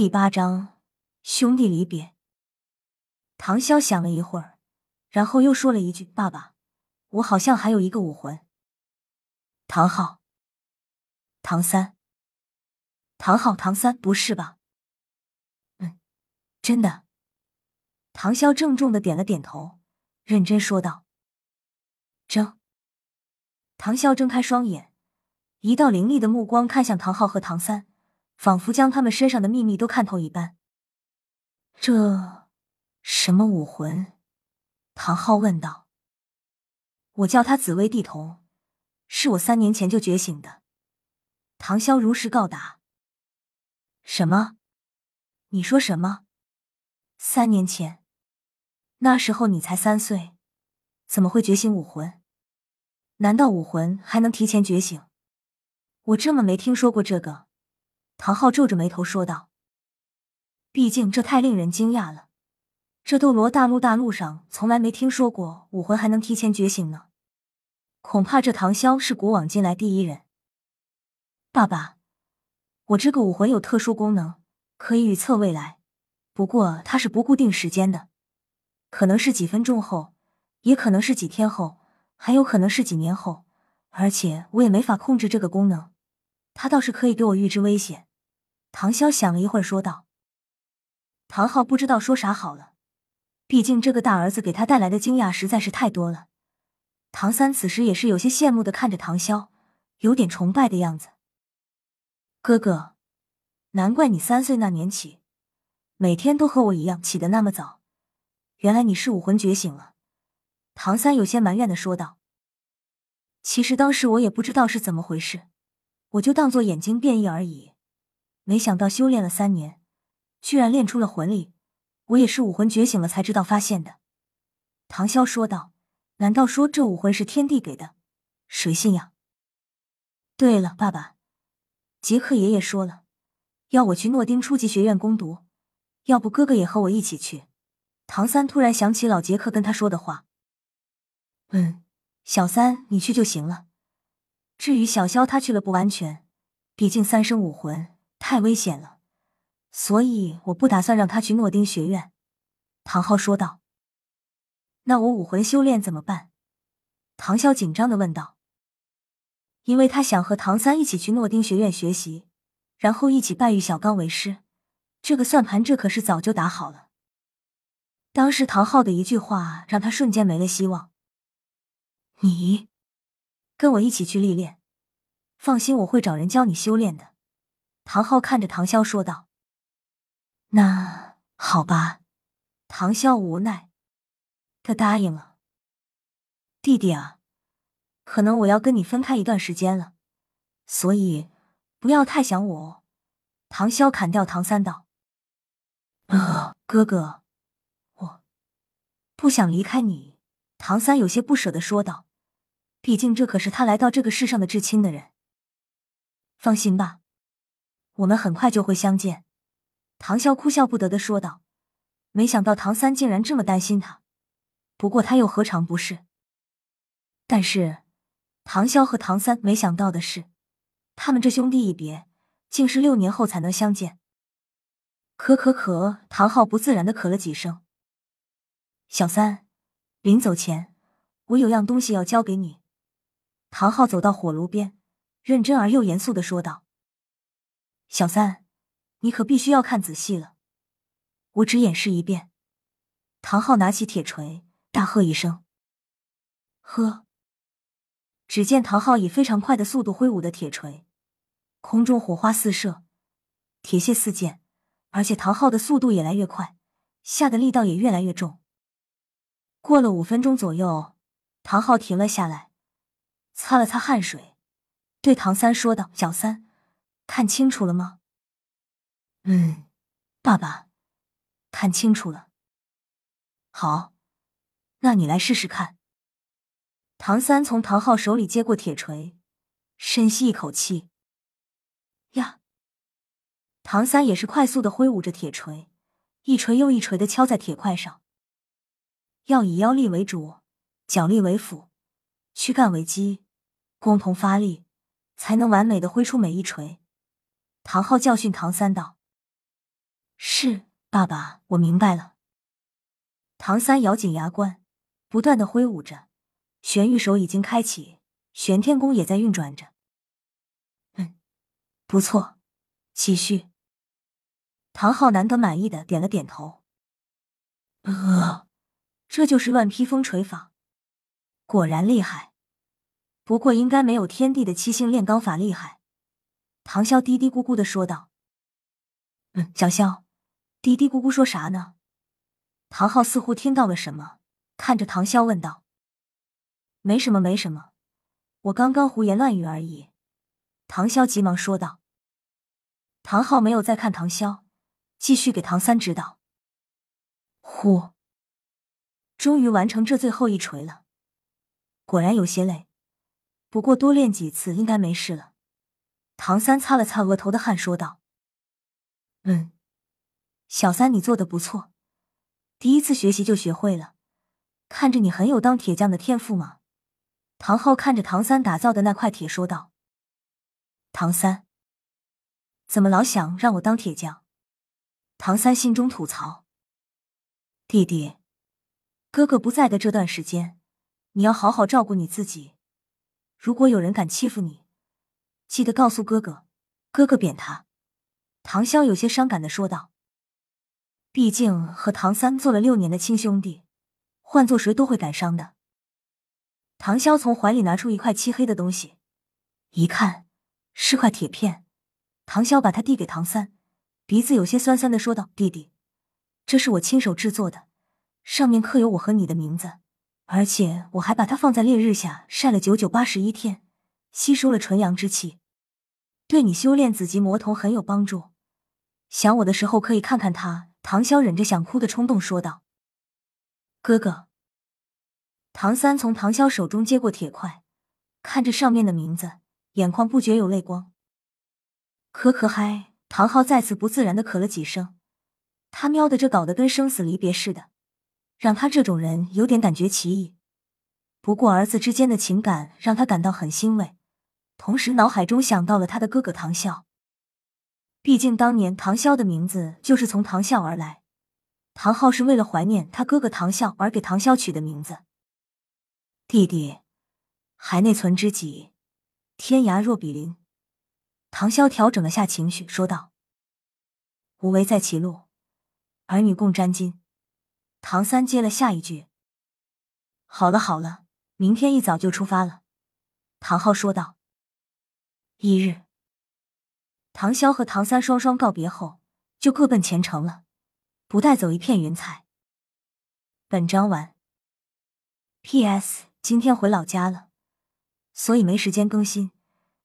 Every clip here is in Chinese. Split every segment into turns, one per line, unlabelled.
第八章兄弟离别。唐潇想了一会儿，然后又说了一句：“爸爸，我好像还有一个武魂。”唐昊、唐三、唐昊、唐三，不是吧？嗯，真的。唐潇郑重的点了点头，认真说道：“睁。”唐潇睁开双眼，一道凌厉的目光看向唐昊和唐三。仿佛将他们身上的秘密都看透一般。这什么武魂？唐昊问道。我叫他紫薇帝瞳，是我三年前就觉醒的。唐潇如实告答。什么？你说什么？三年前？那时候你才三岁，怎么会觉醒武魂？难道武魂还能提前觉醒？我这么没听说过这个。唐昊皱着眉头说道：“毕竟这太令人惊讶了，这斗罗大陆大陆上从来没听说过武魂还能提前觉醒呢。恐怕这唐潇是古往今来第一人。”爸爸，我这个武魂有特殊功能，可以预测未来，不过它是不固定时间的，可能是几分钟后，也可能是几天后，还有可能是几年后，而且我也没法控制这个功能。它倒是可以给我预知危险。唐潇想了一会儿，说道：“唐昊不知道说啥好了，毕竟这个大儿子给他带来的惊讶实在是太多了。”唐三此时也是有些羡慕的看着唐潇，有点崇拜的样子。哥哥，难怪你三岁那年起，每天都和我一样起得那么早，原来你是武魂觉醒了。唐三有些埋怨的说道：“其实当时我也不知道是怎么回事，我就当做眼睛变异而已。”没想到修炼了三年，居然练出了魂力。我也是武魂觉醒了才知道发现的。唐潇说道：“难道说这武魂是天帝给的？谁信呀？”对了，爸爸，杰克爷爷说了，要我去诺丁初级学院攻读，要不哥哥也和我一起去？唐三突然想起老杰克跟他说的话。嗯，小三你去就行了。至于小萧他去了不安全，毕竟三生武魂。太危险了，所以我不打算让他去诺丁学院。”唐昊说道。“那我武魂修炼怎么办？”唐啸紧张的问道。因为他想和唐三一起去诺丁学院学习，然后一起拜玉小刚为师。这个算盘，这可是早就打好了。当时唐昊的一句话，让他瞬间没了希望。你跟我一起去历练，放心，我会找人教你修炼的。唐昊看着唐潇说道：“那好吧。”唐潇无奈，他答应了。弟弟啊，可能我要跟你分开一段时间了，所以不要太想我。唐潇砍掉唐三道：“啊，哥哥，我不想离开你。”唐三有些不舍的说道：“毕竟这可是他来到这个世上的至亲的人。放心吧。”我们很快就会相见，唐潇哭笑不得的说道。没想到唐三竟然这么担心他，不过他又何尝不是？但是唐潇和唐三没想到的是，他们这兄弟一别，竟是六年后才能相见。咳咳咳，唐昊不自然的咳了几声。小三，临走前，我有样东西要交给你。唐昊走到火炉边，认真而又严肃的说道。小三，你可必须要看仔细了。我只演示一遍。唐昊拿起铁锤，大喝一声：“呵！”只见唐昊以非常快的速度挥舞的铁锤，空中火花四射，铁屑四溅，而且唐昊的速度也来越快，下的力道也越来越重。过了五分钟左右，唐昊停了下来，擦了擦汗水，对唐三说道：“小三。”看清楚了吗？嗯，爸爸，看清楚了。好，那你来试试看。唐三从唐昊手里接过铁锤，深吸一口气。呀！唐三也是快速的挥舞着铁锤，一锤又一锤的敲在铁块上。要以腰力为主，脚力为辅，躯干为基，共同发力，才能完美的挥出每一锤。唐昊教训唐三道：“是，爸爸，我明白了。唐三咬紧牙关，不断的挥舞着，玄玉手已经开启，玄天功也在运转着。嗯，不错，继续。唐昊难得满意的点了点头。呃，这就是乱披风锤法，果然厉害。不过应该没有天地的七星炼钢法厉害。唐潇嘀嘀咕咕的说道。嗯，小萧，嘀嘀咕咕说啥呢？唐昊似乎听到了什么，看着唐潇问道：“没什么，没什么，我刚刚胡言乱语而已。”唐潇急忙说道。唐昊没有再看唐潇，继续给唐三指导。呼，终于完成这最后一锤了，果然有些累，不过多练几次应该没事了。唐三擦了擦额头的汗，说道：“嗯，小三，你做的不错。”第一次学习就学会了，看着你很有当铁匠的天赋嘛。唐昊看着唐三打造的那块铁说道：“唐三，怎么老想让我当铁匠？”唐三心中吐槽：“弟弟，哥哥不在的这段时间，你要好好照顾你自己。如果有人敢欺负你，记得告诉哥哥，哥哥扁他。”唐潇有些伤感的说道。毕竟和唐三做了六年的亲兄弟，换做谁都会感伤的。唐潇从怀里拿出一块漆黑的东西，一看是块铁片。唐潇把它递给唐三，鼻子有些酸酸的说道：“弟弟，这是我亲手制作的，上面刻有我和你的名字，而且我还把它放在烈日下晒了九九八十一天，吸收了纯阳之气，对你修炼紫极魔瞳很有帮助。想我的时候可以看看他。”唐潇忍着想哭的冲动说道：“哥哥。”唐三从唐潇手中接过铁块，看着上面的名字，眼眶不觉有泪光。可可嗨！唐昊再次不自然的咳了几声，他喵的，这搞得跟生死离别似的，让他这种人有点感觉奇异。不过儿子之间的情感让他感到很欣慰，同时脑海中想到了他的哥哥唐啸。毕竟当年唐啸的名字就是从唐啸而来，唐昊是为了怀念他哥哥唐啸而给唐啸取的名字。弟弟，海内存知己，天涯若比邻。唐啸调整了下情绪，说道：“无为在歧路，儿女共沾巾。”唐三接了下一句：“好了好了，明天一早就出发了。”唐昊说道：“一日。”唐潇和唐三双双告别后，就各奔前程了，不带走一片云彩。本章完。P.S. 今天回老家了，所以没时间更新，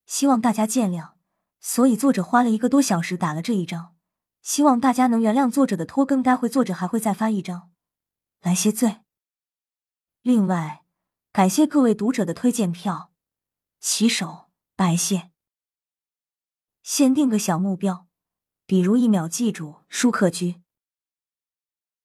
希望大家见谅。所以作者花了一个多小时打了这一章，希望大家能原谅作者的拖更，待会作者还会再发一章来谢罪。另外，感谢各位读者的推荐票，起手拜谢。先定个小目标，比如一秒记住舒克居。